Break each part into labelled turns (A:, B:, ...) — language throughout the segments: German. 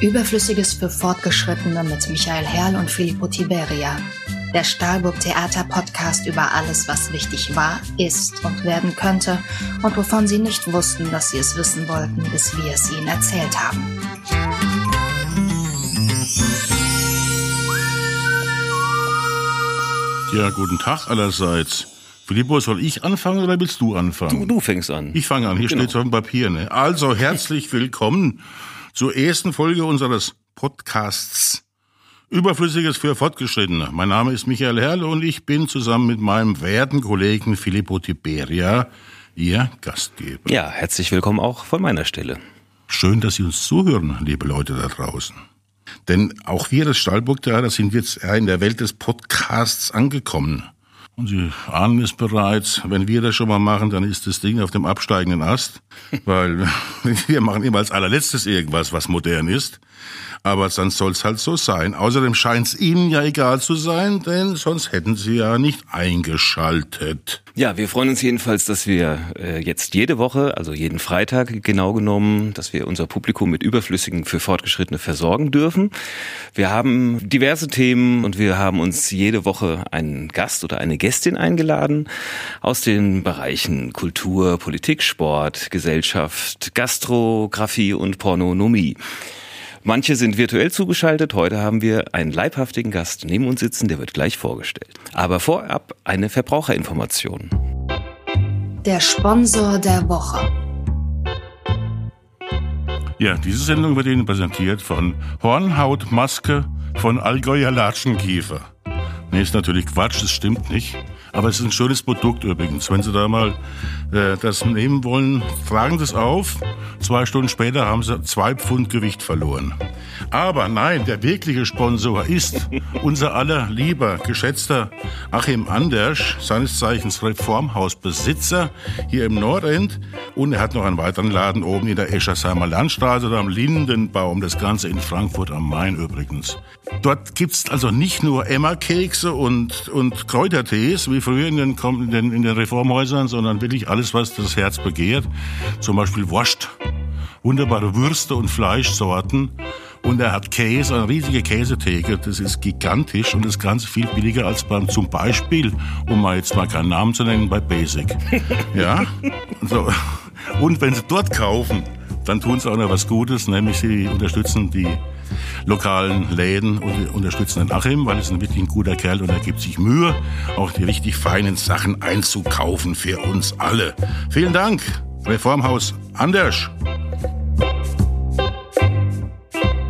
A: Überflüssiges für Fortgeschrittene mit Michael Herrl und Filippo Tiberia. Der Stahlburg Theater Podcast über alles, was wichtig war, ist und werden könnte und wovon Sie nicht wussten, dass Sie es wissen wollten, bis wir es Ihnen erzählt haben.
B: Ja, guten Tag allerseits. Filippo, soll ich anfangen oder willst du anfangen?
C: Du, du fängst an.
B: Ich fange an. Hier
C: Genau.
B: steht's auf dem Papier. Ne? Also herzlich willkommen zur ersten Folge unseres Podcasts Überflüssiges für Fortgeschrittene. Mein Name ist Michael Herrle und ich bin zusammen mit meinem werten Kollegen Filippo Tiberia Ihr Gastgeber.
C: Ja, herzlich willkommen auch von meiner Stelle.
B: Schön, dass Sie uns zuhören, liebe Leute da draußen. Denn auch wir, das Stahlburg-Theater, sind jetzt in der Welt des Podcasts angekommen. Und Sie ahnen es bereits, wenn wir das schon mal machen, dann ist das Ding auf dem absteigenden Ast, weil wir machen immer als allerletztes irgendwas, was modern ist. Aber dann soll es halt so sein. Außerdem scheint es Ihnen ja egal zu sein, denn sonst hätten Sie ja nicht eingeschaltet.
C: Ja, wir freuen uns jedenfalls, dass wir äh, jetzt jede Woche, also jeden Freitag genau genommen, dass wir unser Publikum mit Überflüssigen für Fortgeschrittene versorgen dürfen. Wir haben diverse Themen und wir haben uns jede Woche einen Gast oder eine Gästin eingeladen aus den Bereichen Kultur, Politik, Sport, Gesellschaft, Gastrographie und Pornonomie. Manche sind virtuell zugeschaltet. Heute haben wir einen leibhaftigen Gast neben uns sitzen, der wird gleich vorgestellt. Aber vorab eine Verbraucherinformation.
A: Der Sponsor der Woche.
B: Ja, diese Sendung wird Ihnen präsentiert von Hornhautmaske von Allgäuer Latschenkiefer. Nee, ist natürlich Quatsch, das stimmt nicht. Aber es ist ein schönes Produkt übrigens. Wenn Sie da mal äh, das nehmen wollen, tragen Sie es auf. Zwei Stunden später haben Sie zwei Pfund Gewicht verloren. Aber nein, der wirkliche Sponsor ist unser aller lieber, geschätzter Achim Anders, seines Zeichens Reformhausbesitzer hier im Nordend. Und er hat noch einen weiteren Laden oben in der Eschersheimer Landstraße oder am Lindenbaum. Das Ganze in Frankfurt am Main übrigens. Dort gibt's also nicht nur Emma-Kekse und, und Kräutertees, wie früher in den, in, den, Reformhäusern, sondern wirklich alles, was das Herz begehrt. Zum Beispiel Wurst, wunderbare Würste und Fleischsorten. Und er hat Käse, eine riesige Käsetheke. Das ist gigantisch und das Ganze viel billiger als beim, zum Beispiel, um mal jetzt mal keinen Namen zu nennen, bei Basic. Ja? So. Und wenn Sie dort kaufen, dann tun Sie auch noch was Gutes, nämlich Sie unterstützen die lokalen Läden und unterstützen den Achim, weil es ein wirklich ein guter Kerl und er gibt sich Mühe, auch die richtig feinen Sachen einzukaufen für uns alle. Vielen Dank, Reformhaus Anders.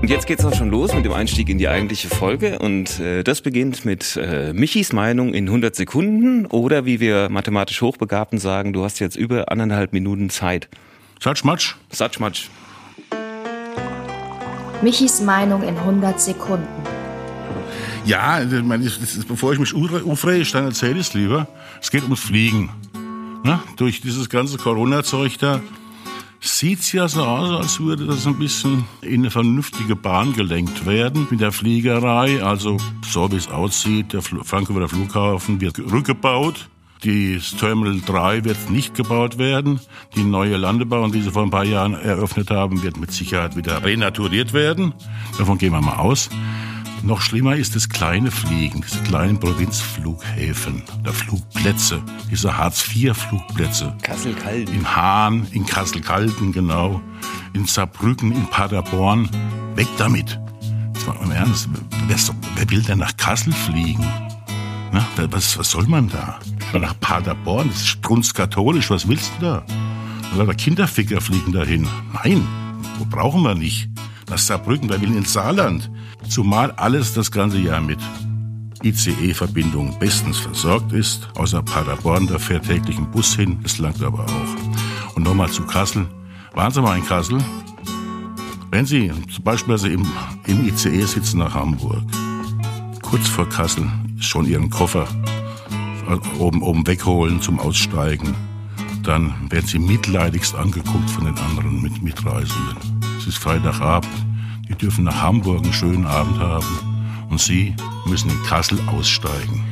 C: Und jetzt geht's auch schon los mit dem Einstieg in die eigentliche Folge und äh, das beginnt mit äh, Michis Meinung in 100 Sekunden oder wie wir mathematisch Hochbegabten sagen, du hast jetzt über anderthalb Minuten Zeit.
B: Satschmatsch.
C: Satschmatsch.
A: Michis Meinung in 100 Sekunden.
B: Ja, bevor ich mich aufrege, dann erzähle ich es lieber. Es geht ums Fliegen. Ne? Durch dieses ganze Corona-Zeug da sieht's ja so aus, als würde das ein bisschen in eine vernünftige Bahn gelenkt werden mit der Fliegerei. Also so wie es aussieht, der Frankfurter Flughafen wird rückgebaut. Das Terminal 3 wird nicht gebaut werden. Die neue Landebahn, die sie vor ein paar Jahren eröffnet haben, wird mit Sicherheit wieder renaturiert werden. Davon gehen wir mal aus. Noch schlimmer ist das kleine Fliegen, diese kleinen Provinzflughäfen, der Flugplätze, diese Hartz-IV-Flugplätze.
C: Kassel-Calden.
B: In Hahn, in Kassel-Calden, genau. In Saarbrücken, in Paderborn. Weg damit. War im Ernst. Wer, wer will denn nach Kassel fliegen? Na, was, was soll man da? Nach Paderborn, das ist strunzkatholisch, was willst du da? Lauter Kinderficker fliegen dahin. Nein, wo brauchen wir nicht? Nach Saarbrücken, wer will ins Saarland? Zumal alles das ganze Jahr mit ICE-Verbindung bestens versorgt ist. Außer Paderborn, da fährt täglich ein Bus hin, das langt aber auch. Und nochmal zu Kassel. Waren Sie mal in Kassel? Wenn Sie zum Beispiel im, im ICE sitzen nach Hamburg, kurz vor Kassel, schon Ihren Koffer oben, oben wegholen zum Aussteigen, dann werden Sie mitleidigst angeguckt von den anderen mit Mitreisenden. Es ist Freitagabend, die dürfen nach Hamburg einen schönen Abend haben und Sie müssen in Kassel aussteigen.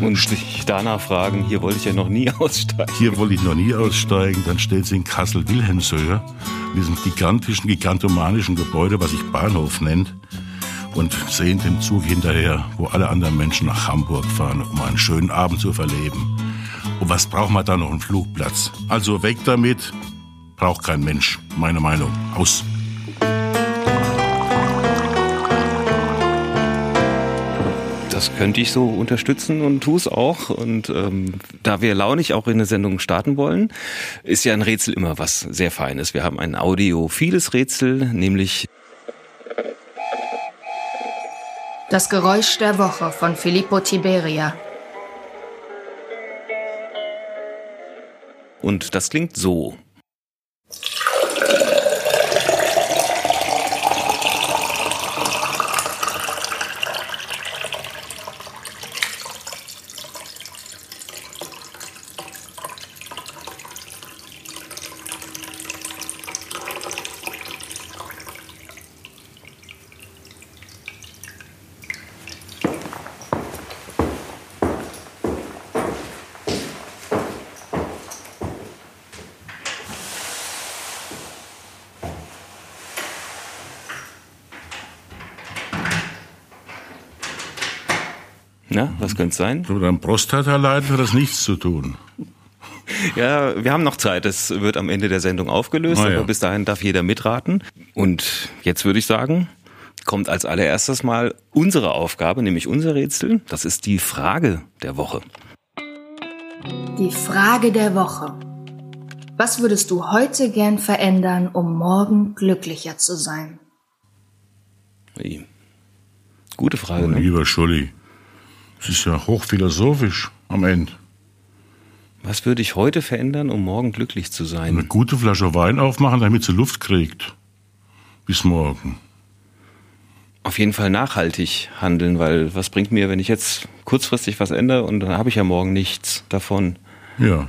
C: Und sich danach fragen, hier wollte ich ja noch nie aussteigen.
B: Hier wollte ich noch nie aussteigen. Dann steht sie in Kassel-Wilhelmshöhe, in diesem gigantischen, gigantomanischen Gebäude, was sich Bahnhof nennt. Und sehen dem Zug hinterher, wo alle anderen Menschen nach Hamburg fahren, um einen schönen Abend zu verleben. Und was braucht man da noch einen Flugplatz? Also weg damit. Braucht kein Mensch. Meine Meinung. Aus.
C: Das könnte ich so unterstützen und tue es auch. Und ähm, da wir launig auch in eine Sendung starten wollen, ist ja ein Rätsel immer was sehr Feines. Wir haben ein audiophiles Rätsel, nämlich
A: Das Geräusch der Woche von Filippo Tiberia.
C: und das klingt so. Na, was könnte es sein?
B: Mit einem Prostataleiden hat das nichts zu tun.
C: Ja, wir haben noch Zeit. Es wird am Ende der Sendung aufgelöst,
B: Ah, ja.
C: aber bis dahin darf jeder mitraten. Und jetzt würde ich sagen, kommt als allererstes mal unsere Aufgabe, nämlich unser Rätsel. Das ist die Frage der Woche.
A: Die Frage der Woche. Was würdest du heute gern verändern, um morgen glücklicher zu sein?
C: Gute Frage. Ne?
B: Lieber Scholli, es ist ja hochphilosophisch am Ende.
C: Was würde ich heute verändern, um morgen glücklich zu
B: Eine
C: sein?
B: gute Flasche Wein aufmachen, damit sie Luft kriegt. Bis morgen.
C: Auf jeden Fall nachhaltig handeln, weil was bringt mir, wenn ich jetzt kurzfristig was ändere und dann habe ich ja morgen nichts davon.
B: Ja.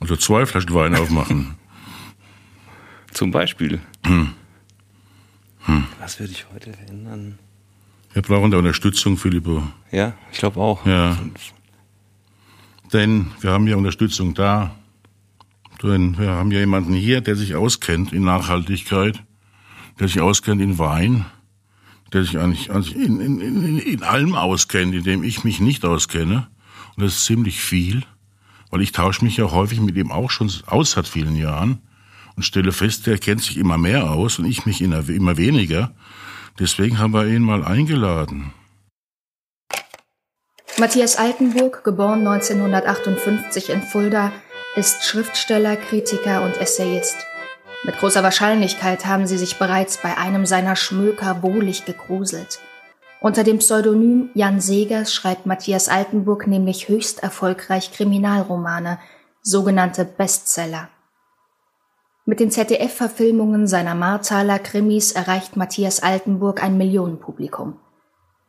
B: Also zwei Flaschen Wein aufmachen.
C: Zum Beispiel. Was würde ich heute verändern?
B: Wir brauchen da Unterstützung, Filippo.
C: Ja, ich glaube auch.
B: Ja. Denn wir haben ja Unterstützung da. Denn wir haben ja jemanden hier, der sich auskennt in Nachhaltigkeit, der sich auskennt in Wein, der sich eigentlich, in, in, in, in allem auskennt, in dem ich mich nicht auskenne. Und das ist ziemlich viel, weil ich tausche mich ja häufig mit ihm auch schon aus seit vielen Jahren und stelle fest, der kennt sich immer mehr aus und ich mich immer weniger. Deswegen haben wir ihn mal eingeladen.
A: Matthias Altenburg, geboren 1958 in Fulda, ist Schriftsteller, Kritiker und Essayist. Mit großer Wahrscheinlichkeit haben Sie sich bereits bei einem seiner Schmöker wohlig gegruselt. Unter dem Pseudonym Jan Segers schreibt Matthias Altenburg nämlich höchst erfolgreich Kriminalromane, sogenannte Bestseller. Mit den ZDF-Verfilmungen seiner Marthaler Krimis erreicht Matthias Altenburg ein Millionenpublikum.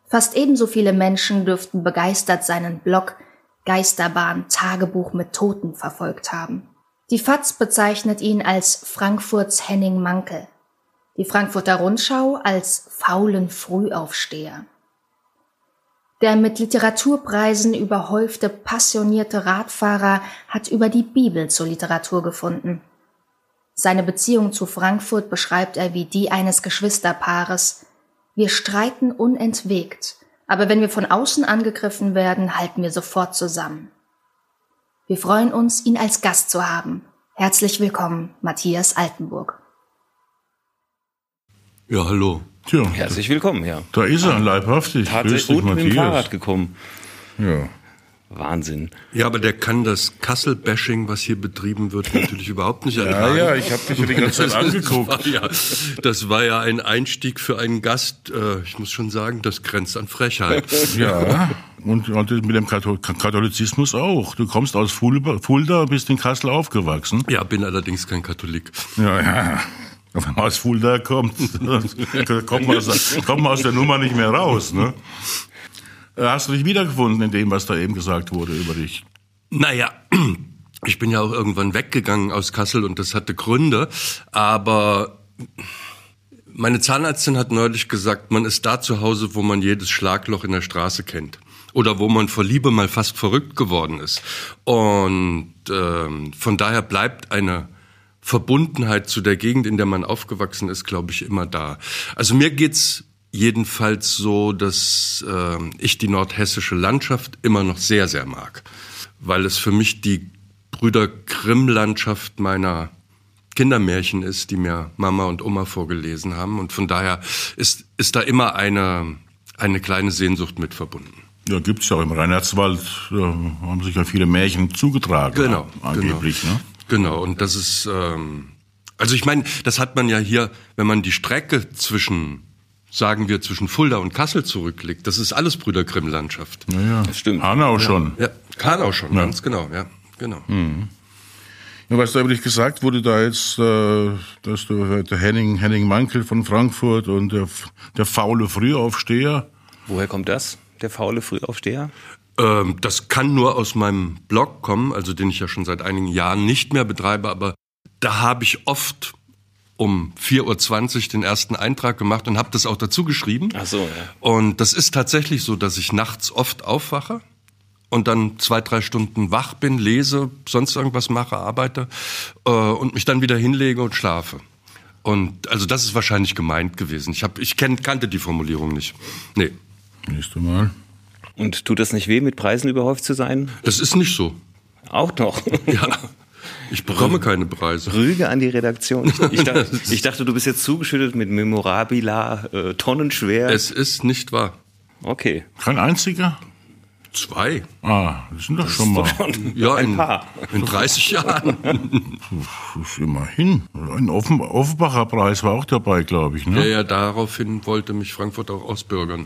A: Fast ebenso viele Menschen dürften begeistert seinen Blog Geisterbahn Tagebuch mit Toten verfolgt haben. Die FAZ bezeichnet ihn als Frankfurts Henning Mankel, die Frankfurter Rundschau als faulen Frühaufsteher. Der mit Literaturpreisen überhäufte passionierte Radfahrer hat über die Bibel zur Literatur gefunden. Seine Beziehung zu Frankfurt beschreibt er wie die eines Geschwisterpaares, wir streiten unentwegt, aber wenn wir von außen angegriffen werden, halten wir sofort zusammen. Wir freuen uns, ihn als Gast zu haben. Herzlich willkommen, Matthias Altenburg.
D: Ja, hallo.
B: Tja,
C: Herzlich willkommen, ja.
B: da ist er, leibhaftig. Grüß
C: Tatsächlich
B: dich,
C: gut mit dem
B: Matthias.
C: Fahrrad gekommen.
B: Ja.
C: Wahnsinn.
D: Ja, aber der kann das Kassel-Bashing, was hier betrieben wird, natürlich überhaupt nicht
B: Ja,
D: ertragen.
B: ja, ich habe dich ja die ganze Zeit
D: Das
B: angeguckt.
D: war, ja, das war ja ein Einstieg für einen Gast. Äh, ich muss schon sagen, das grenzt an Frechheit.
B: Ja, und, und mit dem Kathol Katholizismus auch. Du kommst aus Fulda, Fulda bist in Kassel aufgewachsen.
D: Ja, bin allerdings kein Katholik.
B: Ja, ja. Wenn man aus Fulda kommt, kommt man, aus, kommt man aus der Nummer nicht mehr raus. Ne? Hast du dich wiedergefunden in dem, was da eben gesagt wurde über dich?
D: Naja, ich bin ja auch irgendwann weggegangen aus Kassel und das hatte Gründe, aber meine Zahnärztin hat neulich gesagt, man ist da zu Hause, wo man jedes Schlagloch in der Straße kennt. oder wo man vor Liebe mal fast verrückt geworden ist. Und ähm, von daher bleibt eine Verbundenheit zu der Gegend, in der man aufgewachsen ist, glaube ich, immer da. Also mir geht's jedenfalls so, dass äh, ich die nordhessische Landschaft immer noch sehr, sehr mag, weil es für mich die Brüder Grimm-Landschaft meiner Kindermärchen ist, die mir Mama und Oma vorgelesen haben. Und von daher ist, ist da immer eine, eine kleine Sehnsucht mit verbunden.
B: Ja, gibt's ja auch im Reinhardswald, da haben sich ja viele Märchen zugetragen.
D: Genau,
B: angeblich,
D: genau.
B: ne?
D: Genau, und das ist, ähm, also ich meine, das hat man ja hier, wenn man die Strecke zwischen, sagen wir, zwischen Fulda und Kassel zurücklegt, das ist alles Brüder Grimm-Landschaft.
B: Ja, ja.
C: Das stimmt.
B: Hanau schon.
D: Ja, Hanau schon,
B: Ja.
D: ganz genau, ja, genau.
B: Ja, was da übrigens gesagt wurde, da jetzt, äh, dass du der Henning, Henning Mankel von Frankfurt und der, der faule Frühaufsteher,
C: Woher kommt das? Der faule Frühaufsteher?
D: Ähm, das kann nur aus meinem Blog kommen, also den ich ja schon seit einigen Jahren nicht mehr betreibe, aber da habe ich oft um 4.20 Uhr den ersten Eintrag gemacht und habe das auch dazu geschrieben.
C: Ach so, ja.
D: Und das ist tatsächlich so, dass ich nachts oft aufwache und dann zwei, drei Stunden wach bin, lese, sonst irgendwas mache, arbeite äh, und mich dann wieder hinlege und schlafe. Und also das ist wahrscheinlich gemeint gewesen. Ich, hab, ich kenn, kannte die Formulierung nicht. Nee,
B: nächste Mal.
C: Und tut das nicht weh, mit Preisen überhäuft zu sein?
D: das ist nicht so.
C: Auch noch.
D: Ja, ich bekomme keine Preise.
C: Rüge an die Redaktion. Ich, dachte, ich dachte, du bist jetzt zugeschüttet mit Memorabila, äh, tonnenschwer.
D: Es ist nicht wahr.
C: okay.
B: Kein einziger?
D: Zwei.
B: Ah, das sind doch schon mal.
D: Ja,
C: ein
D: in,
C: paar.
D: in 30 Jahren.
B: Das ist immerhin. Ein Offen Offenbacher Preis war auch dabei, glaube ich.
D: Ja,
B: Ne?
D: ja, daraufhin wollte mich Frankfurt auch ausbürgern.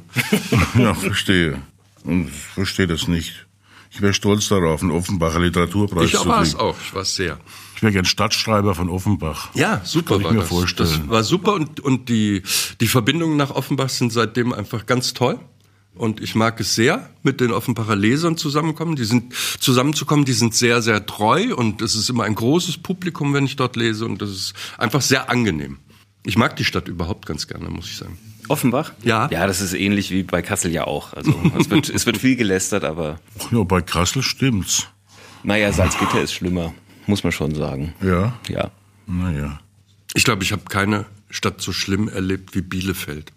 B: Ja, verstehe. Und ich verstehe das nicht. Ich wäre stolz darauf, einen Offenbacher Literaturpreis
D: Ich
B: zu
D: war es
B: kriegen.
D: auch, ich war es sehr.
B: Ich wäre gern Stadtschreiber von Offenbach.
D: Ja, super
B: Kann ich
D: war
B: mir
D: das.
B: vorstellen.
D: Das war super und, und die, die Verbindungen nach Offenbach sind seitdem einfach ganz toll. Und ich mag es sehr, mit den Offenbacher Lesern zusammenkommen. Die sind zusammenzukommen, die sind sehr, sehr treu und es ist immer ein großes Publikum, wenn ich dort lese und das ist einfach sehr angenehm. Ich mag die Stadt überhaupt ganz gerne, muss ich sagen.
C: Offenbach?
D: Ja.
C: Ja, das ist ähnlich wie bei Kassel ja auch. Also es wird, es wird viel gelästert, aber
B: Ja, bei Kassel stimmt's.
C: naja, Salzgitter ist schlimmer, muss man schon sagen.
B: Ja,
C: Ja.
B: naja.
D: Ich glaube, ich habe keine Stadt so schlimm erlebt wie Bielefeld.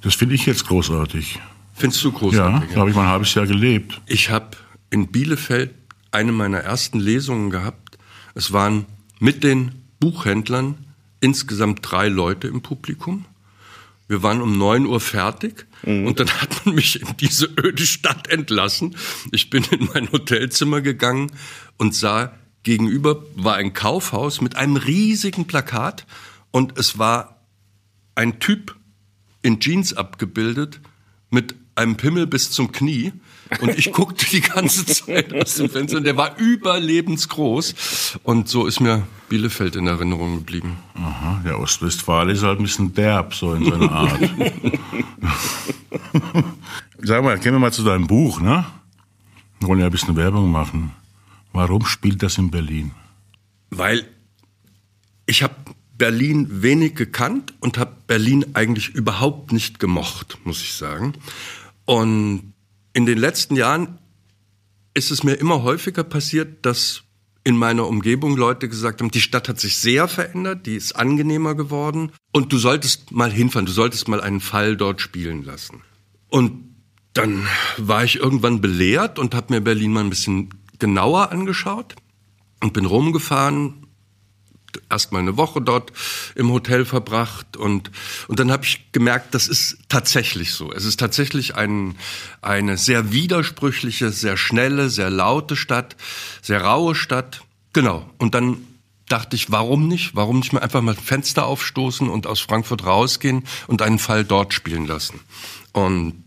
B: Das finde ich jetzt großartig.
D: Findest du
B: Ja,
D: großartig?
B: da habe ich mal ein halbes Jahr gelebt.
D: Ich habe in Bielefeld eine meiner ersten Lesungen gehabt. Es waren mit den Buchhändlern insgesamt drei Leute im Publikum. Wir waren um 9 Uhr fertig und dann hat man mich in diese öde Stadt entlassen. Ich bin in mein Hotelzimmer gegangen und sah, gegenüber war ein Kaufhaus mit einem riesigen Plakat und es war ein Typ in Jeans abgebildet mit einem Pimmel bis zum Knie. Und ich guckte die ganze Zeit aus dem Fenster und der war überlebensgroß. Und so ist mir Bielefeld in Erinnerung geblieben.
B: Aha, der Ostwestfale ist halt ein bisschen derb, so in seiner Art. Sag mal, gehen wir mal zu deinem Buch, ne? Wir wollen ja ein bisschen Werbung machen. Warum spielt das in Berlin?
D: Weil ich habe Berlin wenig gekannt und habe Berlin eigentlich überhaupt nicht gemocht, muss ich sagen. Und in den letzten Jahren ist es mir immer häufiger passiert, dass in meiner Umgebung Leute gesagt haben, die Stadt hat sich sehr verändert, die ist angenehmer geworden und du solltest mal hinfahren, du solltest mal einen Fall dort spielen lassen. Und dann war ich irgendwann belehrt und habe mir Berlin mal ein bisschen genauer angeschaut und bin rumgefahren, erst mal eine Woche dort im Hotel verbracht und und dann habe ich gemerkt, das ist tatsächlich so. Es ist tatsächlich ein, eine sehr widersprüchliche, sehr schnelle, sehr laute Stadt, sehr raue Stadt. Genau. Und dann dachte ich, warum nicht? Warum nicht mal einfach mal Fenster aufstoßen und aus Frankfurt rausgehen und einen Fall dort spielen lassen? Und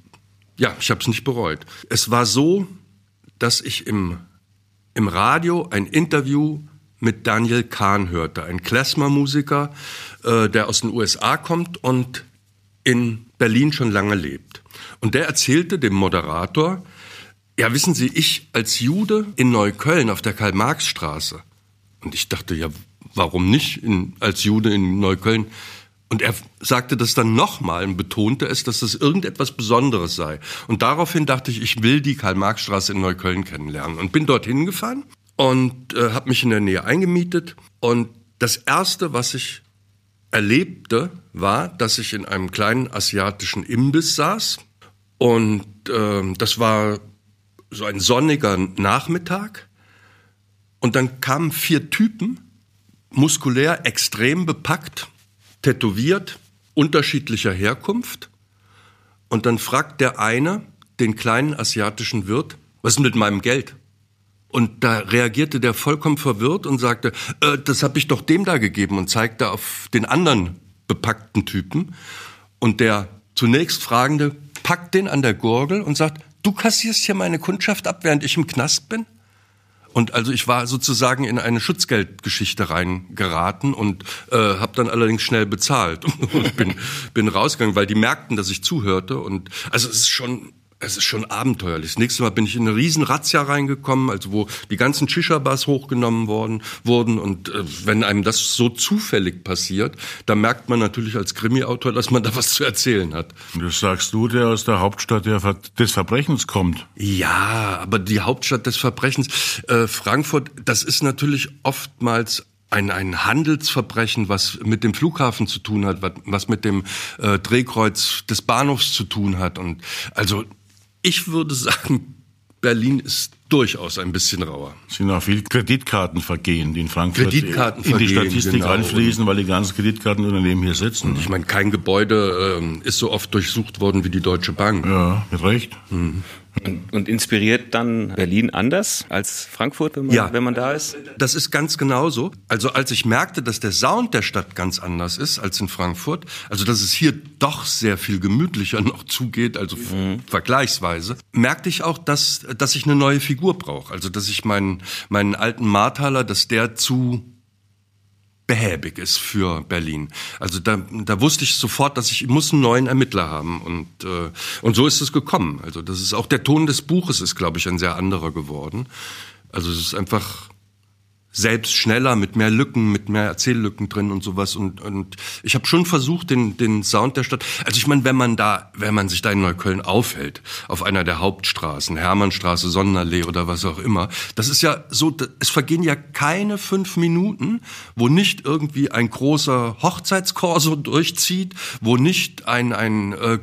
D: ja, ich habe es nicht bereut. Es war so, dass ich im im Radio ein Interview mit Daniel Kahn hörte, ein Klezmer-Musiker, äh, der aus den USA kommt und in Berlin schon lange lebt. Und der erzählte dem Moderator, ja, wissen Sie, ich als Jude in Neukölln auf der Karl-Marx-Straße. Und ich dachte, ja, warum nicht in, als Jude in Neukölln? Und er sagte das dann nochmal und betonte es, dass das irgendetwas Besonderes sei. Und daraufhin dachte ich, ich will die Karl-Marx-Straße in Neukölln kennenlernen und bin dorthin gefahren und äh, habe mich in der Nähe eingemietet. Und das Erste, was ich erlebte, war, dass ich in einem kleinen asiatischen Imbiss saß. Und äh, das war so ein sonniger Nachmittag. Und dann kamen vier Typen, muskulär extrem bepackt, tätowiert, unterschiedlicher Herkunft. Und dann fragt der eine den kleinen asiatischen Wirt, was ist mit meinem Geld? Und da reagierte der vollkommen verwirrt und sagte, äh, das habe ich doch dem da gegeben und zeigte auf den anderen bepackten Typen. Und der zunächst Fragende packt den an der Gurgel und sagt, du kassierst hier meine Kundschaft ab, während ich im Knast bin? Und also ich war sozusagen in eine Schutzgeldgeschichte reingeraten und äh, habe dann allerdings schnell bezahlt und bin, bin rausgegangen, weil die merkten, dass ich zuhörte. Und also es ist schon es ist schon abenteuerlich. Das nächste Mal bin ich in eine riesen Razzia reingekommen, also wo die ganzen Shisha-Bars hochgenommen worden, wurden. Und äh, wenn einem das so zufällig passiert, dann merkt man natürlich als Krimi-Autor, dass man da was zu erzählen hat.
B: Das sagst du, der aus der Hauptstadt des Verbrechens kommt.
D: Ja, aber die Hauptstadt des Verbrechens, äh, Frankfurt, das ist natürlich oftmals ein, ein Handelsverbrechen, was mit dem Flughafen zu tun hat, was, was mit dem äh, Drehkreuz des Bahnhofs zu tun hat. Und also ich würde sagen, Berlin ist durchaus ein bisschen rauer.
B: Es sind auch viele Kreditkartenvergehen, die in Frankfurt
D: in
B: die Statistik genau. einfließen, weil die ganzen Kreditkartenunternehmen hier sitzen.
D: Ich meine, kein Gebäude ähm, ist so oft durchsucht worden wie die Deutsche Bank.
B: Ja, mit Recht.
C: Mhm. Und, und, inspiriert dann Berlin anders als Frankfurt, wenn man, ja, wenn man da ist?
D: Das ist ganz genauso. Also als ich merkte, dass der Sound der Stadt ganz anders ist als in Frankfurt, also dass es hier doch sehr viel gemütlicher noch zugeht, also mhm. vergleichsweise, merkte ich auch, dass, dass ich eine neue Figur brauche. Also dass ich meinen, meinen alten Marthaler, dass der zu behäbig ist für Berlin. Also da, da wusste ich sofort, dass ich, ich muss einen neuen Ermittler haben und äh, und so ist es gekommen. Also das ist auch der Ton des Buches ist, glaube ich, ein sehr anderer geworden. Also es ist einfach selbst schneller, mit mehr Lücken, mit mehr Erzähllücken drin und sowas. Und, und ich habe schon versucht, den, den Sound der Stadt. Also ich meine, wenn man da, wenn man sich da in Neukölln aufhält, auf einer der Hauptstraßen, Hermannstraße, Sonnenallee oder was auch immer, das ist ja so, es vergehen ja keine fünf Minuten, wo nicht irgendwie ein großer Hochzeitskorso durchzieht, wo nicht ein, ein äh,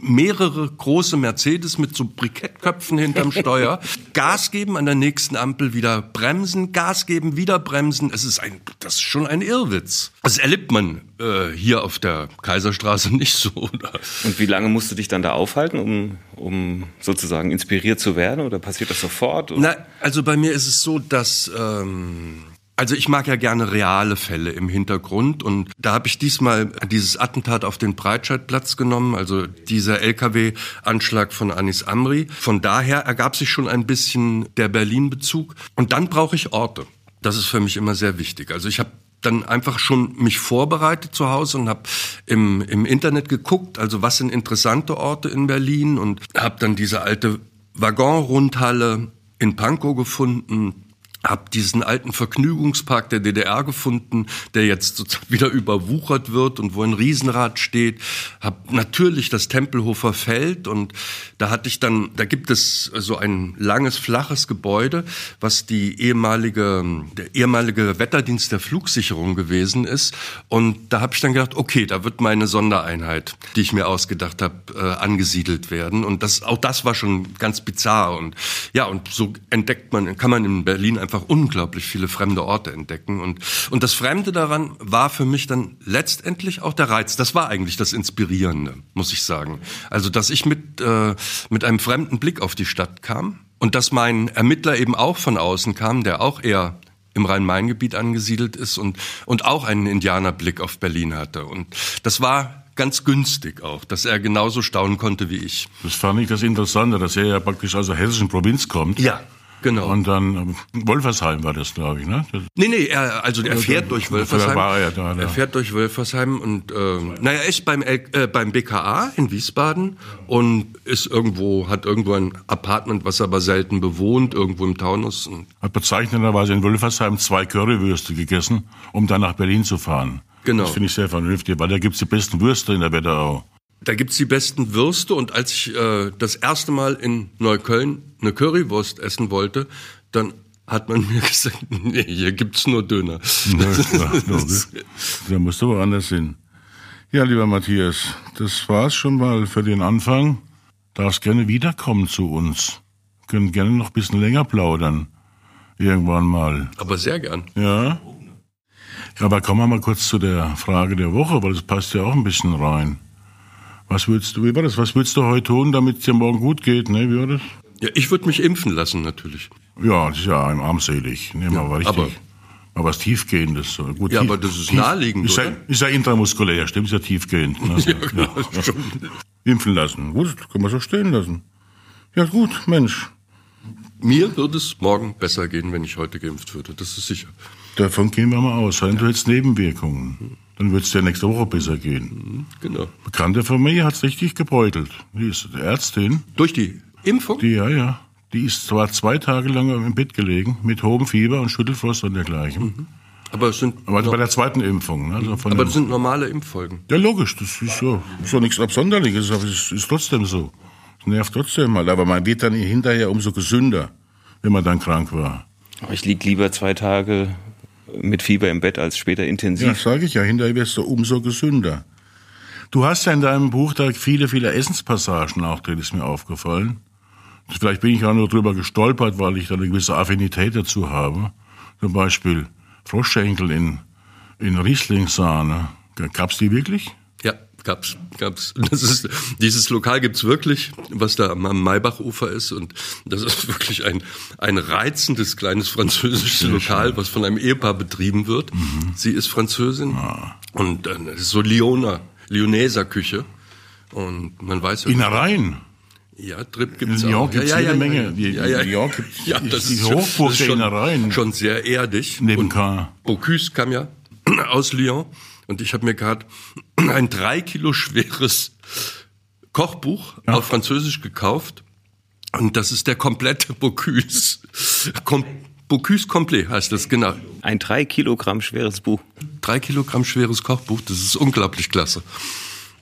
D: mehrere große Mercedes mit so Brikettköpfen hinterm Steuer, Gas geben an der nächsten Ampel, wieder bremsen, Gas geben, wieder bremsen. Es ist ein, das ist schon ein Irrwitz. Das erlebt man äh, hier auf der Kaiserstraße nicht so. Oder?
C: Und wie lange musst du dich dann da aufhalten, um, um sozusagen inspiriert zu werden? Oder passiert das sofort? Oder?
D: Na, also bei mir ist es so, dass ähm, also ich mag ja gerne reale Fälle im Hintergrund und da habe ich diesmal dieses Attentat auf den Breitscheidplatz genommen, also dieser LKW-Anschlag von Anis Amri. Von daher ergab sich schon ein bisschen der Berlin-Bezug und dann brauche ich Orte. Das ist für mich immer sehr wichtig. Also ich habe dann einfach schon mich vorbereitet zu Hause und habe im, im Internet geguckt, also was sind interessante Orte in Berlin und habe dann diese alte Waggonrundhalle in Pankow gefunden, hab diesen alten Vergnügungspark der DDR gefunden, der jetzt wieder überwuchert wird und wo ein Riesenrad steht. Hab natürlich das Tempelhofer Feld und da hatte ich dann, da gibt es so ein langes flaches Gebäude, was die ehemalige der ehemalige Wetterdienst der Flugsicherung gewesen ist. Und da habe ich dann gedacht, okay, da wird meine Sondereinheit, die ich mir ausgedacht habe, äh, angesiedelt werden. Und das auch das war schon ganz bizarr. Und ja und so entdeckt man kann man in Berlin einfach einfach unglaublich viele fremde Orte entdecken. Und, und das Fremde daran war für mich dann letztendlich auch der Reiz. Das war eigentlich das Inspirierende, muss ich sagen. Also, dass ich mit, äh, mit einem fremden Blick auf die Stadt kam und dass mein Ermittler eben auch von außen kam, der auch eher im Rhein-Main-Gebiet angesiedelt ist und, und auch einen Indianerblick auf Berlin hatte. Und das war ganz günstig auch, dass er genauso staunen konnte wie ich.
B: Das fand ich das Interessante, dass er ja praktisch aus der hessischen Provinz kommt.
D: Ja. Genau.
B: Und dann Wolfersheim war das, glaube ich, ne? Das
D: nee, nee, er, also er fährt durch Wolfersheim. War er, da, da. er fährt durch Wolfersheim und äh, naja, er ist beim äh, beim BKA in Wiesbaden und ist irgendwo, hat irgendwo ein Apartment, was er aber selten bewohnt, irgendwo im Taunus.
B: Hat bezeichnenderweise in Wolfersheim zwei Currywürste gegessen, um dann nach Berlin zu fahren.
D: Genau.
B: Das finde ich sehr vernünftig, weil da gibt's die besten Würste in der Wetterau.
D: Da gibt's die besten Würste und als ich äh, das erste Mal in Neukölln eine Currywurst essen wollte, dann hat man mir gesagt, nee, hier gibt's nur Döner.
B: Klar, logisch. da musst du woanders hin. Ja, lieber Matthias, das war's schon mal für den Anfang. Darfst gerne wiederkommen zu uns. Können gerne noch ein bisschen länger plaudern. Irgendwann mal.
D: Aber sehr gern.
B: Ja. Aber kommen wir mal kurz zu der Frage der Woche, weil das passt ja auch ein bisschen rein. Was würdest du, wie war das? Was würdest du heute tun, damit es dir morgen gut geht, ne? Wie war das?
D: Ja, ich würde mich impfen lassen natürlich.
B: Ja, das ist ja armselig. Nehmen wir mal richtig.
D: aber-
B: mal was Tiefgehendes. Gut,
D: Ja,
B: tief-
D: aber das ist naheliegend,
B: Ist ja,
D: oder?
B: ist ja intramuskulär, stimmt, ist ja tiefgehend. Ne?
D: Ja, genau, schon.
B: Impfen lassen. Gut, können wir so stehen lassen. Ja gut, Mensch,
D: Mir würde es morgen besser gehen, wenn ich heute geimpft würde. Das ist sicher.
B: davon gehen wir mal aus. Wenn du jetzt Nebenwirkungen, dann wird es dir nächste Woche besser gehen.
D: Genau.
B: Bekannte von mir hat's richtig gebeutelt. Die ist Ärztin,
D: Durch die Impfung?
B: die, ja, ja, die ist zwar zwei Tage lang im Bett gelegen, mit hohem Fieber und Schüttelfrost und dergleichen.
D: aber es sind,
B: Aber bei der zweiten Impfung. Ne? Also von
D: aber das sind normale Impffolgen.
B: Ja, logisch, das ist so, so nichts Absonderliches, aber es ist trotzdem so. Es nervt trotzdem mal, aber man wird dann hinterher umso gesünder, wenn man dann krank war.
C: Aber ich lieg lieber zwei Tage mit Fieber im Bett als später
B: Ja,
C: intensiv.
B: sage ich ja, hinterher wirst du umso gesünder. Du hast ja in deinem Buch da viele, viele Essenspassagen auch drin, ist mir aufgefallen. Vielleicht bin ich auch nur drüber gestolpert, weil ich da eine gewisse Affinität dazu habe. Zum Beispiel Froschschenkel in, in Rieslingsahne. Gab's die wirklich?
D: Gab's, gab's. Das ist, dieses Lokal gibt's wirklich, was da am Maybachufer ist. Und das ist wirklich ein, ein reizendes kleines französisches Lokal, was von einem Ehepaar betrieben wird. Sie ist Französin. Und äh, so Lyoner, Lyoneser Küche. Und man weiß ja,
B: Innereien.
D: ja, Trip
B: In
D: gibt's
B: Lyon
D: auch.
B: gibt's
D: ja, ja,
B: jede
D: ja,
B: Menge.
D: Ja, ja, ja.
B: Gibt-
D: ja, das
B: die
D: ist
B: Hochburg der
D: schon,
B: Innereien.
D: Schon sehr erdig.
B: Neben Caen.
D: Bocuse kam ja aus Lyon und ich habe mir gerade ein drei Kilo schweres Kochbuch auf Französisch gekauft und das ist der komplette Bocuse. Com Bocuse complet heißt das, genau.
C: Ein drei Kilogramm schweres Buch.
D: Drei Kilogramm schweres Kochbuch, das ist unglaublich klasse.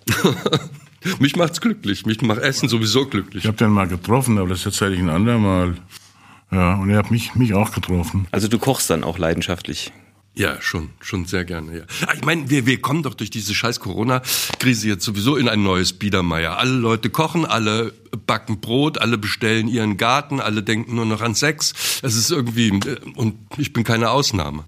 D: Mich macht's glücklich, mich macht Essen sowieso glücklich.
B: Ich habe den mal getroffen, aber das erzähle ich ein andermal. Ja, und er hat mich, mich auch getroffen.
C: Also du kochst dann auch leidenschaftlich.
D: Ja, schon, schon sehr gerne, ja. Ah, Ich meine, wir, wir kommen doch durch diese scheiß Corona-Krise jetzt sowieso in ein neues Biedermeier. Alle Leute kochen, alle backen Brot, alle bestellen ihren Garten, alle denken nur noch an Sex. Es ist irgendwie, äh, und ich bin keine Ausnahme.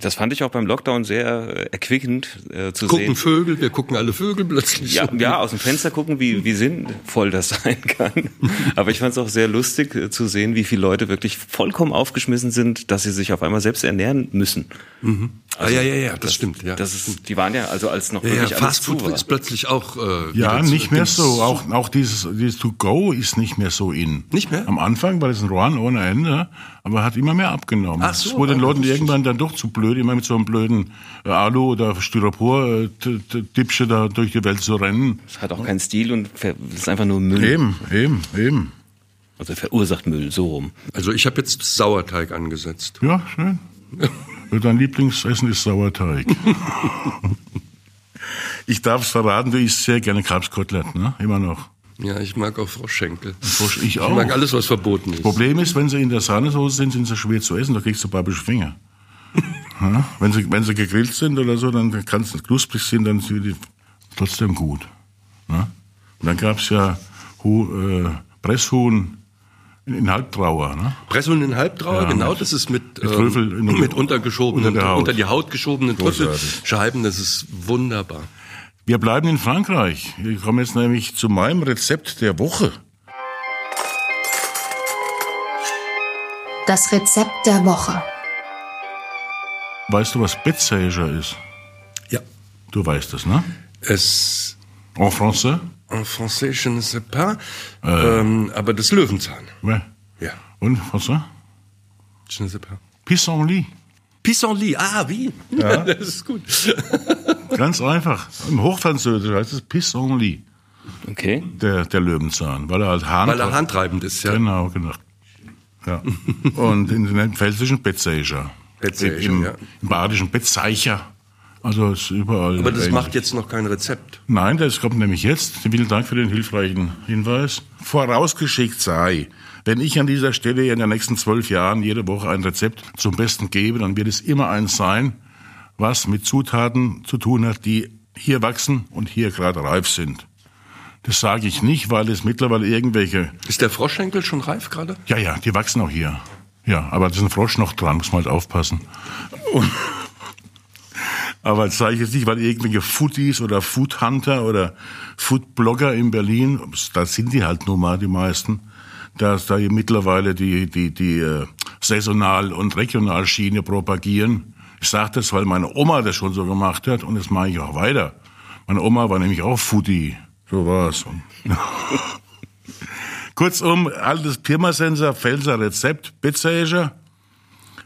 C: Das fand ich auch beim Lockdown sehr äh, erquickend äh, zu
D: Gucken
C: sehen.
D: Vögel, wir gucken alle Vögel plötzlich.
C: Ja, ja, aus dem Fenster gucken, wie, wie sinnvoll das sein kann. Aber ich fand es auch sehr lustig äh, zu sehen, wie viele Leute wirklich vollkommen aufgeschmissen sind, dass sie sich auf einmal selbst ernähren müssen.
D: ah, ja, ja, ja, das, stimmt, ja.
C: Das ist, die waren ja, also als noch
D: ja,
C: wirklich
D: ja,
C: alles
D: Fast Food
C: war.
D: ist plötzlich auch äh,
B: Ja, nicht mehr so. Auch, auch dieses, dieses To-Go ist nicht mehr so in.
D: Nicht mehr?
B: Am Anfang war das ein Rohan ohne Ende, aber hat immer mehr abgenommen.
D: Ach so,
B: es wurde den
D: ah,
B: Leuten irgendwann dann doch zu blöd, immer mit so einem blöden äh, Alu- oder Styropor-Dipsche da durch die Welt zu rennen.
C: Es hat auch keinen Stil und ist einfach nur Müll.
B: Eben, eben, eben.
C: Also verursacht Müll, so rum.
D: Also ich habe jetzt Sauerteig angesetzt.
B: Ja, schön. Dein Lieblingsessen ist Sauerteig. ich darf es verraten, du isst sehr gerne Kalbskotelett, ne? Immer noch.
D: Ja, ich mag auch Froschschenkel.
B: Frosch, ich
D: Ich
B: auch.
D: mag alles, was verboten ist.
B: Problem ist, wenn sie in der Sahnesoße sind, sind sie schwer zu essen, da kriegst du babische Finger. Ja, wenn, sie, wenn sie gegrillt sind oder so, dann kann es knusprig sind, dann sind die trotzdem gut. Ja? Und dann gab's ja Hu, äh, Presshuhn in, Halbtrauer. Ne?
D: Presshuhn in Halbtrauer,
B: Ja,
D: genau, das ist mit,
B: mit
D: ähm,
B: Trüffel
D: mit untergeschobenen,
B: unter
D: unter die Haut geschobenen. Trüffelscheiben, das ist wunderbar.
B: Wir bleiben in Frankreich. Wir kommen jetzt nämlich zu meinem Rezept der Woche.
A: Das Rezept der Woche.
B: Weißt du, was Betsager ist?
D: Ja,
B: Du weißt es, ne?
D: es,
B: En français?
D: en français, je ne sais pas, ähm, aber das Löwenzahn.
B: Ouais.
D: Ja,
B: Und français?
D: je ne sais pas.
B: Pissenlit.
D: Pissenlit, ah, wie? Ja. das ist gut.
B: Ganz einfach. Im Hochfranzösisch heißt es Pissenlit.
C: Okay.
B: Der, der Löwenzahn, weil er halt Hahn.
D: Weil er handtreibend ist, ja.
B: Genau, genau. Ja. Und in den pfälzischen. Betsager, Im,
D: ja.
B: Im badischen Betzeicher Also es ist überall.
D: Aber das
B: ähnlich.
D: macht jetzt noch kein Rezept.
B: Nein, das kommt nämlich jetzt. Vielen Dank für den hilfreichen Hinweis. Vorausgeschickt sei, wenn ich an dieser Stelle in den nächsten zwölf Jahren jede Woche ein Rezept zum Besten gebe, dann wird es immer eins sein, was mit Zutaten zu tun hat, die hier wachsen und hier gerade reif sind. Das sage ich nicht, weil es mittlerweile irgendwelche,
D: Ist der Froschschenkel schon reif gerade?
B: ja, ja, die wachsen auch hier. Ja, aber da ist ein Frosch noch dran, muss man halt aufpassen. Und, aber das sage ich jetzt nicht, weil irgendwelche Foodies oder Foodhunter oder Foodblogger in Berlin, da sind die halt nun mal die meisten, dass da mittlerweile die, die, die äh, Saisonal- und Regionalschiene propagieren. Ich sage das, weil meine Oma das schon so gemacht hat und das mache ich auch weiter. Meine Oma war nämlich auch Foodie. So war's. Kurzum, altes Pirmasensor, Pfälzer Rezept, Bitsäger.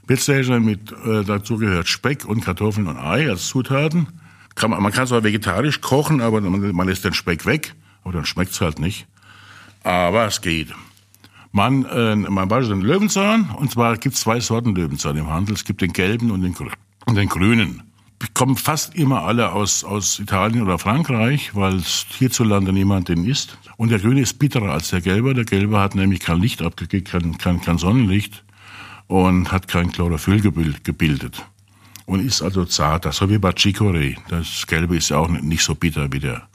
B: Bitsäger mit, äh, dazu gehört Speck und Kartoffeln und Ei als Zutaten. Kann man, man kann es auch vegetarisch kochen, aber man, man lässt den Speck weg. Aber dann schmeckt's halt nicht. Aber es geht. Man, äh, man weiß den Löwenzahn, und zwar gibt's zwei Sorten Löwenzahn im Handel. Es gibt den gelben und den, und den grünen. Die kommen fast immer alle aus, aus Italien oder Frankreich, weil es hierzulande niemand den isst. Und der grüne ist bitterer als der gelbe. Der gelbe hat nämlich kein Licht abgegeben, kein, kein, kein Sonnenlicht und hat kein Chlorophyll gebild- gebildet. Und ist also zarter, so wie bei Chicorée. Das gelbe ist ja auch nicht so bitter wie der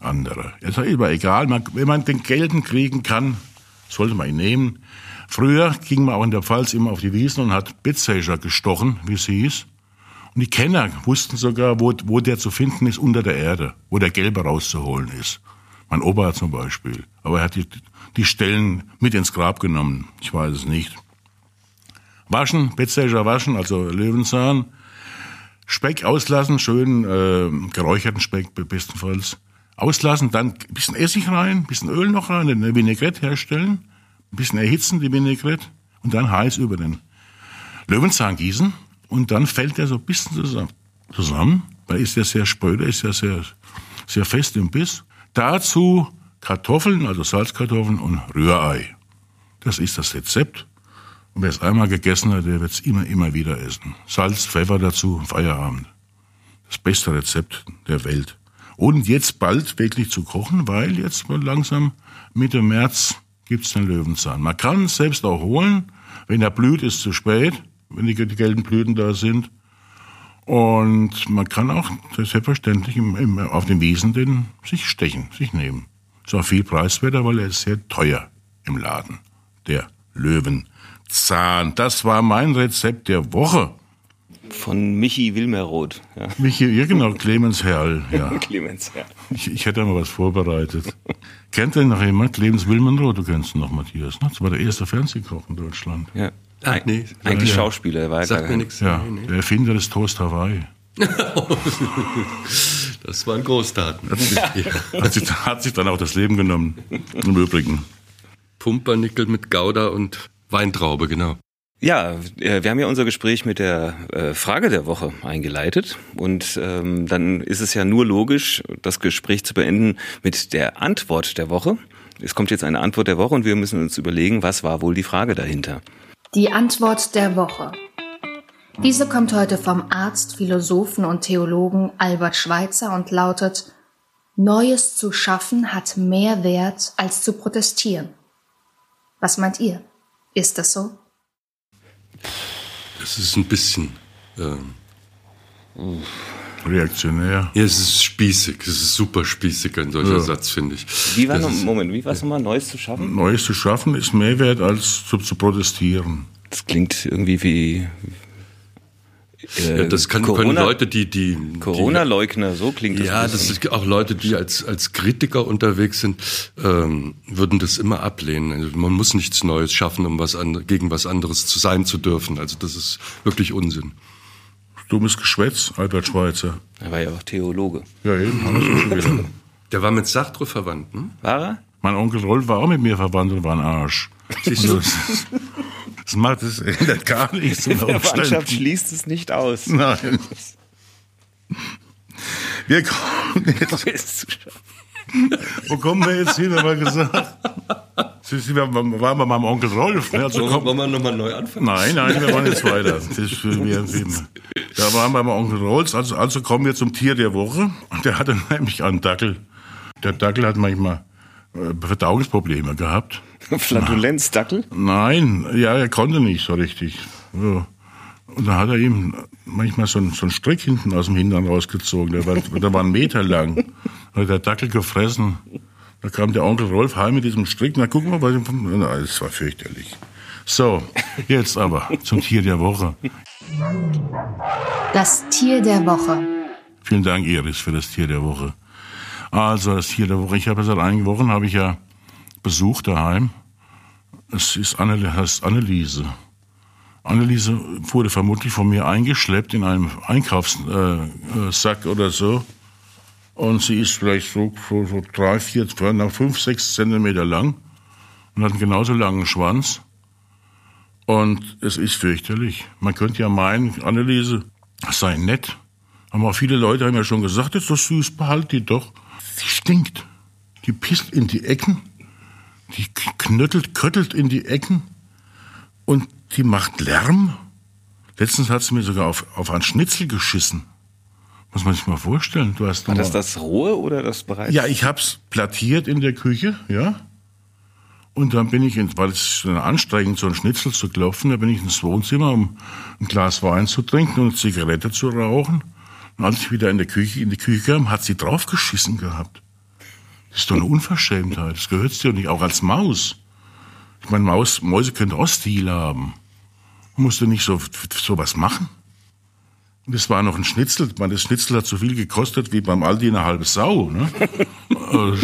B: andere. Es ist aber egal, man, wenn man den gelben kriegen kann, sollte man ihn nehmen. Früher ging man auch in der Pfalz immer auf die Wiesen und hat Bitsäger gestochen, wie es hieß. Und die Kenner wussten sogar, wo, wo der zu finden ist unter der Erde, wo der Gelbe rauszuholen ist. Mein Opa zum Beispiel. Aber er hat die, die Stellen mit ins Grab genommen. Ich weiß es nicht. Waschen, Bettsäger waschen, also Löwenzahn. Speck auslassen, schön äh, geräucherten Speck bestenfalls. Auslassen, dann ein bisschen Essig rein, ein bisschen Öl noch rein, eine Vinaigrette herstellen, ein bisschen erhitzen, die Vinaigrette, und dann heiß über den Löwenzahn gießen. Und dann fällt der so ein bisschen zusammen. weil ist ja sehr spröde, ist ja sehr, sehr fest im Biss. Dazu Kartoffeln, also Salzkartoffeln und Rührei. Das ist das Rezept. Und wer es einmal gegessen hat, der wird es immer, immer wieder essen. Salz, Pfeffer dazu, Feierabend. Das beste Rezept der Welt. Und jetzt bald wirklich zu kochen, weil jetzt langsam Mitte März gibt's den Löwenzahn. Man kann es selbst auch holen. Wenn er blüht, ist zu spät, wenn die, die gelben Blüten da sind. Und man kann auch selbstverständlich im, im, auf den Wiesen den sich stechen, sich nehmen. Ist auch viel preiswerter, weil er ist sehr teuer im Laden. Der Löwenzahn. Das war mein Rezept der Woche.
C: Von Michi Wilmeroth. Ja.
B: Michi, ja genau, Clemens Herrl. Ja.
C: Clemens, ja.
B: Ich, ich hätte mal was vorbereitet. Kennt denn noch jemand? Clemens Wilmenroth, du kennst ihn noch, Matthias. Ne? Das war der erste Fernsehkoch in Deutschland.
C: ja. Eig-
D: nee.
C: Eigentlich
B: Ja.
C: Schauspieler, er war
D: Sagt
C: gar
D: mir nichts.
B: Ja,
D: Nee, nee.
B: der Erfinder des Toast Hawaii.
D: Das waren Großdaten.
B: Hat sich, hat sich dann auch das Leben genommen. Im Übrigen.
D: Pumpernickel mit Gouda und Weintraube, genau.
C: Ja, äh, wir haben ja unser Gespräch mit der äh, Frage der Woche eingeleitet und ähm, dann ist es ja nur logisch, das Gespräch zu beenden mit der Antwort der Woche. Es kommt jetzt eine Antwort der Woche und wir müssen uns überlegen, was war wohl die Frage dahinter.
A: Die Antwort der Woche. Diese kommt heute vom Arzt, Philosophen und Theologen Albert Schweitzer und lautet Neues zu schaffen hat mehr Wert als zu protestieren. Was meint ihr? Ist das so?
D: Das ist ein bisschen. Ähm,
B: Reaktionär.
D: ja, es ist spießig. Es ist super spießig, ein solcher
B: Ja.
D: Satz, finde ich.
C: Wie war noch,
D: ist-
C: Moment, wie war es nochmal, Neues zu schaffen?
B: Neues zu schaffen ist mehr wert als zu, zu protestieren.
C: Das klingt irgendwie wie äh,
D: Ja, das kann, können
C: Corona-
D: Leute, die, die,
C: Corona-Leugner, so klingt das.
D: Ja, das ist auch Leute, die als, als Kritiker unterwegs sind, ähm, würden das immer ablehnen. Also man muss nichts Neues schaffen, um was an, gegen was anderes zu sein zu dürfen. Also das ist wirklich Unsinn.
B: Dummes Geschwätz, Albert Schweitzer.
C: Er war ja auch Theologe.
B: Ja, eben, haben wir schon wieder.
D: Der war mit Sartre verwandt, ne?
C: War er?
B: Mein Onkel Rolf war auch mit mir verwandt und war ein Arsch. Also, das, das macht es ändert gar nichts unter
C: Der Mannschaft schließt es nicht aus.
B: Nein. Wir kommen jetzt, wo kommen wir jetzt hin, haben wir gesagt? Sie, Sie waren bei meinem Onkel Rolf. Ne? Also, komm,
D: Wollen wir nochmal neu anfangen?
B: Nein, nein, wir wollen jetzt weiter. Das ist für wir, da waren wir beim Onkel Rolf. Also, also kommen wir zum Tier der Woche. Und der hatte nämlich einen Dackel. Der Dackel hat manchmal äh, Verdauungsprobleme gehabt.
C: Flatulenzdackel?
B: Nein, ja, er konnte nicht so richtig. So. Und dann hat er ihm manchmal so einen, so einen Strick hinten aus dem Hintern rausgezogen. Der war, der war einen Meter lang. Hat der Dackel gefressen. Da kam der Onkel Rolf heim mit diesem Strick. Na, guck mal, was das war fürchterlich. So, jetzt aber zum Tier der Woche.
A: Das Tier der Woche.
B: Vielen Dank, Iris, für das Tier der Woche. Also, das Tier der Woche. Ich habe ja seit einigen Wochen habe ich ja Besuch daheim. Es ist Anne, heißt Anneliese. Anneliese wurde vermutlich von mir eingeschleppt in einem Einkaufssack äh, Sack oder so. Und sie ist vielleicht so, so, so drei, vier, nach fünf, sechs Zentimeter lang und hat einen genauso langen Schwanz. Und es ist fürchterlich. Man könnte ja meinen, Anneliese sei nett. Aber viele Leute haben ja schon gesagt, ist doch süß, behalt die doch. Sie stinkt. Die pisst in die Ecken. Die knöttelt, köttelt in die Ecken. Und die macht Lärm. Letztens hat sie mir sogar auf, auf einen Schnitzel geschissen. Muss man sich mal vorstellen. Du hast
C: War das das rohe oder das bereits?
B: ja, ich hab's plattiert in der Küche, ja. Und dann bin ich, in, weil es ist anstrengend, so ein Schnitzel zu klopfen, da bin ich ins Wohnzimmer, um ein Glas Wein zu trinken und eine Zigarette zu rauchen. Und als ich wieder in der Küche, in die Küche kam, hat sie draufgeschissen gehabt. Das ist doch eine Unverschämtheit. Das gehört dir nicht, auch als Maus. Ich meine, Maus, Mäuse können auch Stil haben. Musst du nicht so, so was machen? Und das war noch ein Schnitzel. Ich meine, das Schnitzel hat so viel gekostet wie beim Aldi eine halbe Sau. Ne?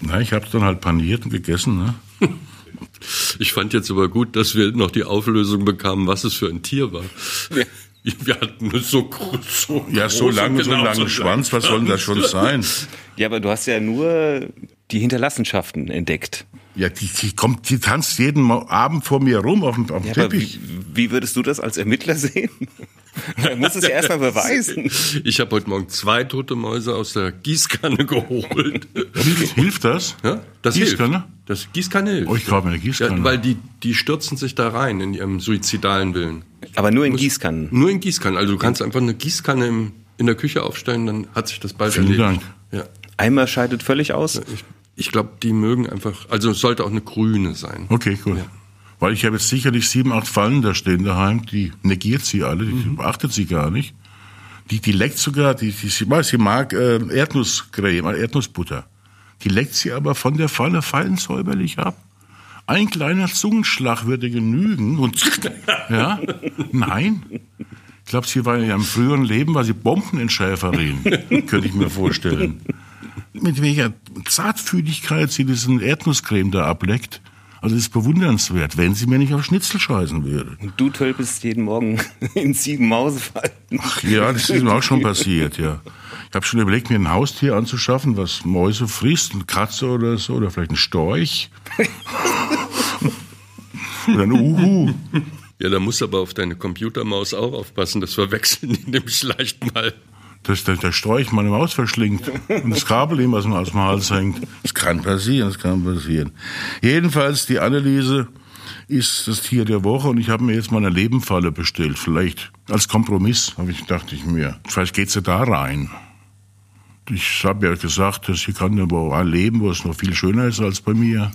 B: Na, ich habe es dann halt paniert und gegessen. Ne?
D: Ich fand jetzt aber gut, dass wir noch die Auflösung bekamen, was es für ein Tier war. Wir hatten nur so, so
B: Ja, so
D: groß
B: lang,
D: und
B: so
D: genau
B: langen Schwanz, was soll denn das schon sein?
C: Ja, aber du hast ja nur die Hinterlassenschaften entdeckt.
B: Ja, die, die kommt, die tanzt jeden Abend vor mir rum auf dem, auf dem
C: Ja, aber wie,
B: Teppich.
C: wie würdest du das als Ermittler sehen? Man muss es ja erstmal beweisen.
D: Ich habe heute Morgen zwei tote Mäuse aus der Gießkanne geholt.
B: Hilft, hilft das?
D: Ja, das
B: Gießkanne?
D: hilft. Das Gießkanne hilft.
B: Oh, ich mir eine Gießkanne.
D: Ja, weil die, die stürzen sich da rein in ihrem suizidalen Willen.
C: Aber nur in Gießkannen.
D: Nur in Gießkannen. Also du kannst einfach eine Gießkanne im, in der Küche aufstellen, dann hat sich das bald
B: Vielen
D: erledigt. Ja.
C: Eimer scheidet völlig aus.
D: Ich, ich glaube, die mögen einfach, also es sollte auch eine grüne sein.
B: Okay, gut. Weil ich habe jetzt sicherlich sieben, acht Fallen da stehen daheim, die negiert sie alle, die beachtet sie gar nicht. Die, die leckt sogar, die, die, sie, sie mag äh, Erdnusscreme, äh, Erdnussbutter. Die leckt sie aber von der Falle fein säuberlich ab. Ein kleiner Zungenschlag würde genügen und ja, nein. Ich glaube, sie war in ihrem früheren Leben, war sie Bombenentschärferin, könnte ich mir vorstellen. Mit welcher Zartfühligkeit sie diesen Erdnusscreme da ableckt. Also das ist bewundernswert, wenn sie mir nicht auf Schnitzel scheißen würde.
C: Und du tölpelst jeden Morgen in sieben Mausefallen.
B: Ach ja, das ist mir auch schon passiert, ja. Ich habe schon überlegt, mir ein Haustier anzuschaffen, was Mäuse frisst, eine Katze oder so, oder vielleicht ein Storch. oder ein Uhu.
D: Ja, da musst du aber auf deine Computermaus auch aufpassen, das verwechseln die nämlich leicht mal.
B: Dass der, der Storch meine Maus verschlingt und das Kabel ihm aus dem, aus dem Hals hängt. Das kann passieren, das kann passieren. Jedenfalls, die Anneliese ist das Tier der Woche und ich habe mir jetzt mal eine Lebenfalle bestellt. Vielleicht als Kompromiss, habe ich, dachte ich mir. Vielleicht geht sie da rein. Ich habe ja gesagt, dass hier kann wo ein leben, wo es noch viel schöner ist als bei mir.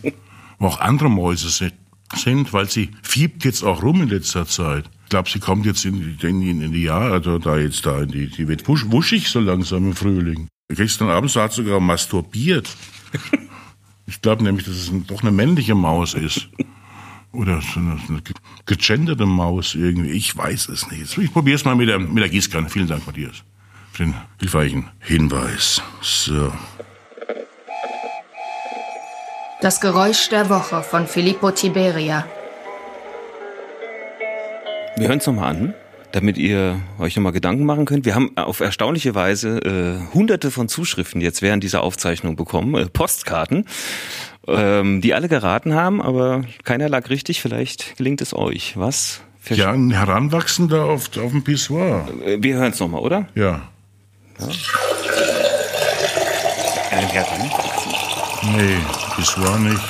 B: Wo auch andere Mäuse sind, sind, weil sie fiebt jetzt auch rum in letzter Zeit. Ich glaube, sie kommt jetzt in, die- in, die- in die Jahre, also da jetzt da, in die, die wird wusch, wuschig so langsam im Frühling. Gestern Abend hat sie sogar masturbiert. Ich glaube nämlich, dass es doch eine männliche Maus ist. Oder so eine, so eine ge- gegenderte Maus irgendwie. Ich weiß es nicht. Ich probiere es mal mit der, mit der Gießkanne. Vielen Dank, Matthias, für den hilfreichen Hinweis. So.
A: Das Geräusch der Woche von Filippo Tiberia.
C: Wir hören es nochmal an, damit ihr euch nochmal Gedanken machen könnt. Wir haben auf erstaunliche Weise äh, hunderte von Zuschriften jetzt während dieser Aufzeichnung bekommen, äh, Postkarten, ähm, die alle geraten haben, aber keiner lag richtig. Vielleicht gelingt es euch. Was?
B: Ja, ein Heranwachsender auf, auf dem Pissoir.
C: Äh, Wir hören es nochmal, oder?
B: Ja.
C: Ein Heran.
B: Nee, das war
D: nicht.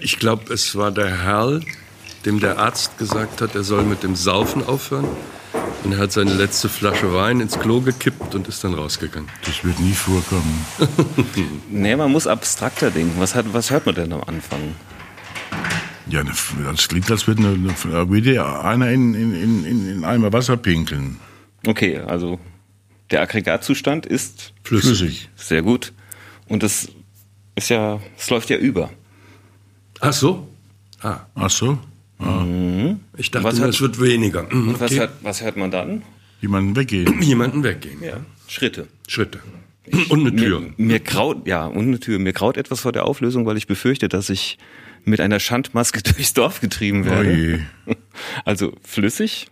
D: Ich glaube, es war der Herr, dem der Arzt gesagt hat, er soll mit dem Saufen aufhören. Und er hat seine letzte Flasche Wein ins Klo gekippt und ist dann rausgegangen.
B: Das wird nie vorkommen.
C: nee, man muss abstrakter denken. Was, hat, was hört man denn am Anfang?
B: Ja, das klingt, als würde eine, würde einer in, in, in, in Eimer Wasser pinkeln.
C: Okay, also der Aggregatzustand ist
B: flüssig. flüssig.
C: Sehr gut. Und das ist ja, es läuft ja über.
D: Ach so?
B: Ah. Ach so?
D: Mhm. Ich dachte, was es wird weniger.
C: Mhm, Und was, okay. hört, was hört man dann?
B: Jemanden weggehen.
D: Jemanden weggehen.
C: Ja. Schritte.
D: Schritte. Und eine Tür.
C: Mir, mir graut, ja, und eine Tür. Mir graut etwas vor der Auflösung, weil ich befürchte, dass ich mit einer Schandmaske durchs Dorf getrieben werde. Oh also flüssig,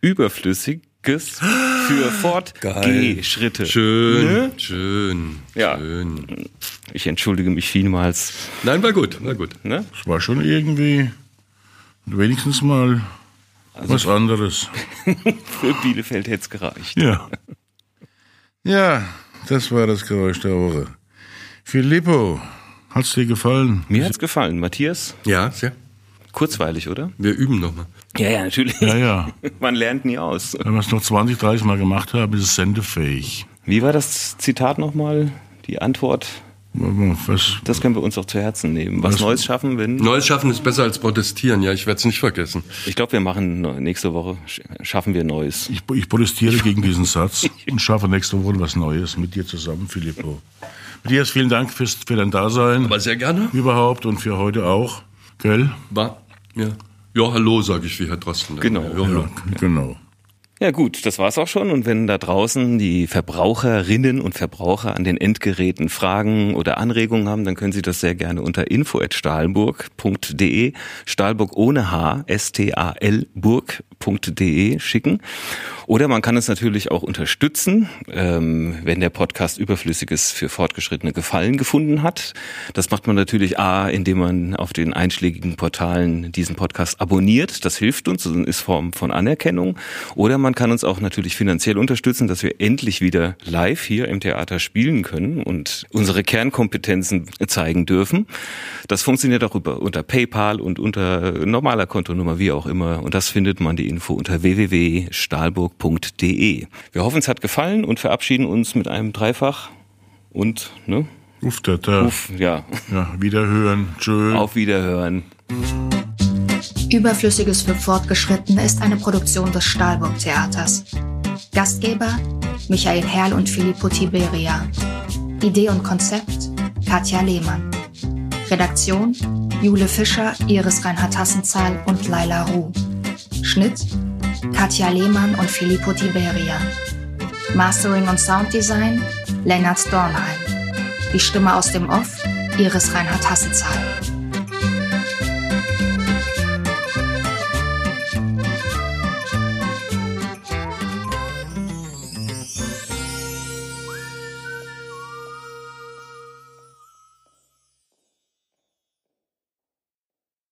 C: überflüssiges für Fortgehschritte.
D: Schön, ne? schön,
C: ja.
D: schön.
C: Ich entschuldige mich vielmals.
D: Nein, war gut, war gut.
B: Ne? Es war schon irgendwie wenigstens mal also was anderes.
C: für Bielefeld hätte es gereicht.
B: Ja. Ja, das war das Geräusch der Woche. Filippo, Hat's dir gefallen?
C: Mir hat's gefallen. Matthias?
D: Ja, sehr.
C: Kurzweilig, oder?
D: Wir üben nochmal.
C: Ja, ja, natürlich.
B: Ja, ja.
C: Man lernt nie aus.
B: Wenn wir es noch 20, 30 Mal gemacht haben, ist es sendefähig.
C: Wie war das Zitat nochmal? Die Antwort? Was? Das können wir uns auch zu Herzen nehmen. Was, was, Neues schaffen, wenn.
D: Neues schaffen ist besser als protestieren, ja, ich werde es nicht vergessen.
C: Ich glaube, wir machen nächste Woche, schaffen wir Neues.
B: Ich, ich protestiere gegen diesen Satz und schaffe nächste Woche was Neues mit dir zusammen, Filippo. Matthias, vielen Dank fürs, für dein Dasein.
D: Aber sehr gerne.
B: Überhaupt und für heute auch. Gell?
D: War, ja. Ja, hallo, sage ich wie Herr Drosten.
C: Genau.
B: Ja, ja, genau.
C: Ja gut, das war's auch schon. Und wenn da draußen die Verbraucherinnen und Verbraucher an den Endgeräten Fragen oder Anregungen haben, dann können Sie das sehr gerne unter info@stahlburg.de, Stahlburg ohne H, S T A L Burg.de schicken. Oder man kann es natürlich auch unterstützen, ähm, wenn der Podcast Überflüssiges für Fortgeschrittene Gefallen gefunden hat. Das macht man natürlich A, indem man auf den einschlägigen Portalen diesen Podcast abonniert. Das hilft uns und ist Form von Anerkennung. Oder man kann uns auch natürlich finanziell unterstützen, dass wir endlich wieder live hier im Theater spielen können und unsere Kernkompetenzen zeigen dürfen. Das funktioniert auch über, unter PayPal und unter normaler Kontonummer, wie auch immer. Und das findet man die Info unter www.stahlburg www.ftf.de. Wir hoffen, es hat gefallen und verabschieden uns mit einem Dreifach und, ne?
B: Uff, da, da.
C: Uff, ja.
B: Ja, wiederhören. Tschö.
C: Auf Wiederhören.
A: Überflüssiges für Fortgeschrittene ist eine Produktion des Stahlburg Theaters. Gastgeber Michael Herrl und Filippo Tiberia. Idee und Konzept Katja Lehmann. Redaktion Jule Fischer, Iris Reinhard Hassenzahl und Laila Ruh. Schnitt Katja Lehmann und Filippo Tiberia. Mastering und Sounddesign Lennart Dornheim. Die Stimme aus dem Off Iris Reinhard Hassenzahl.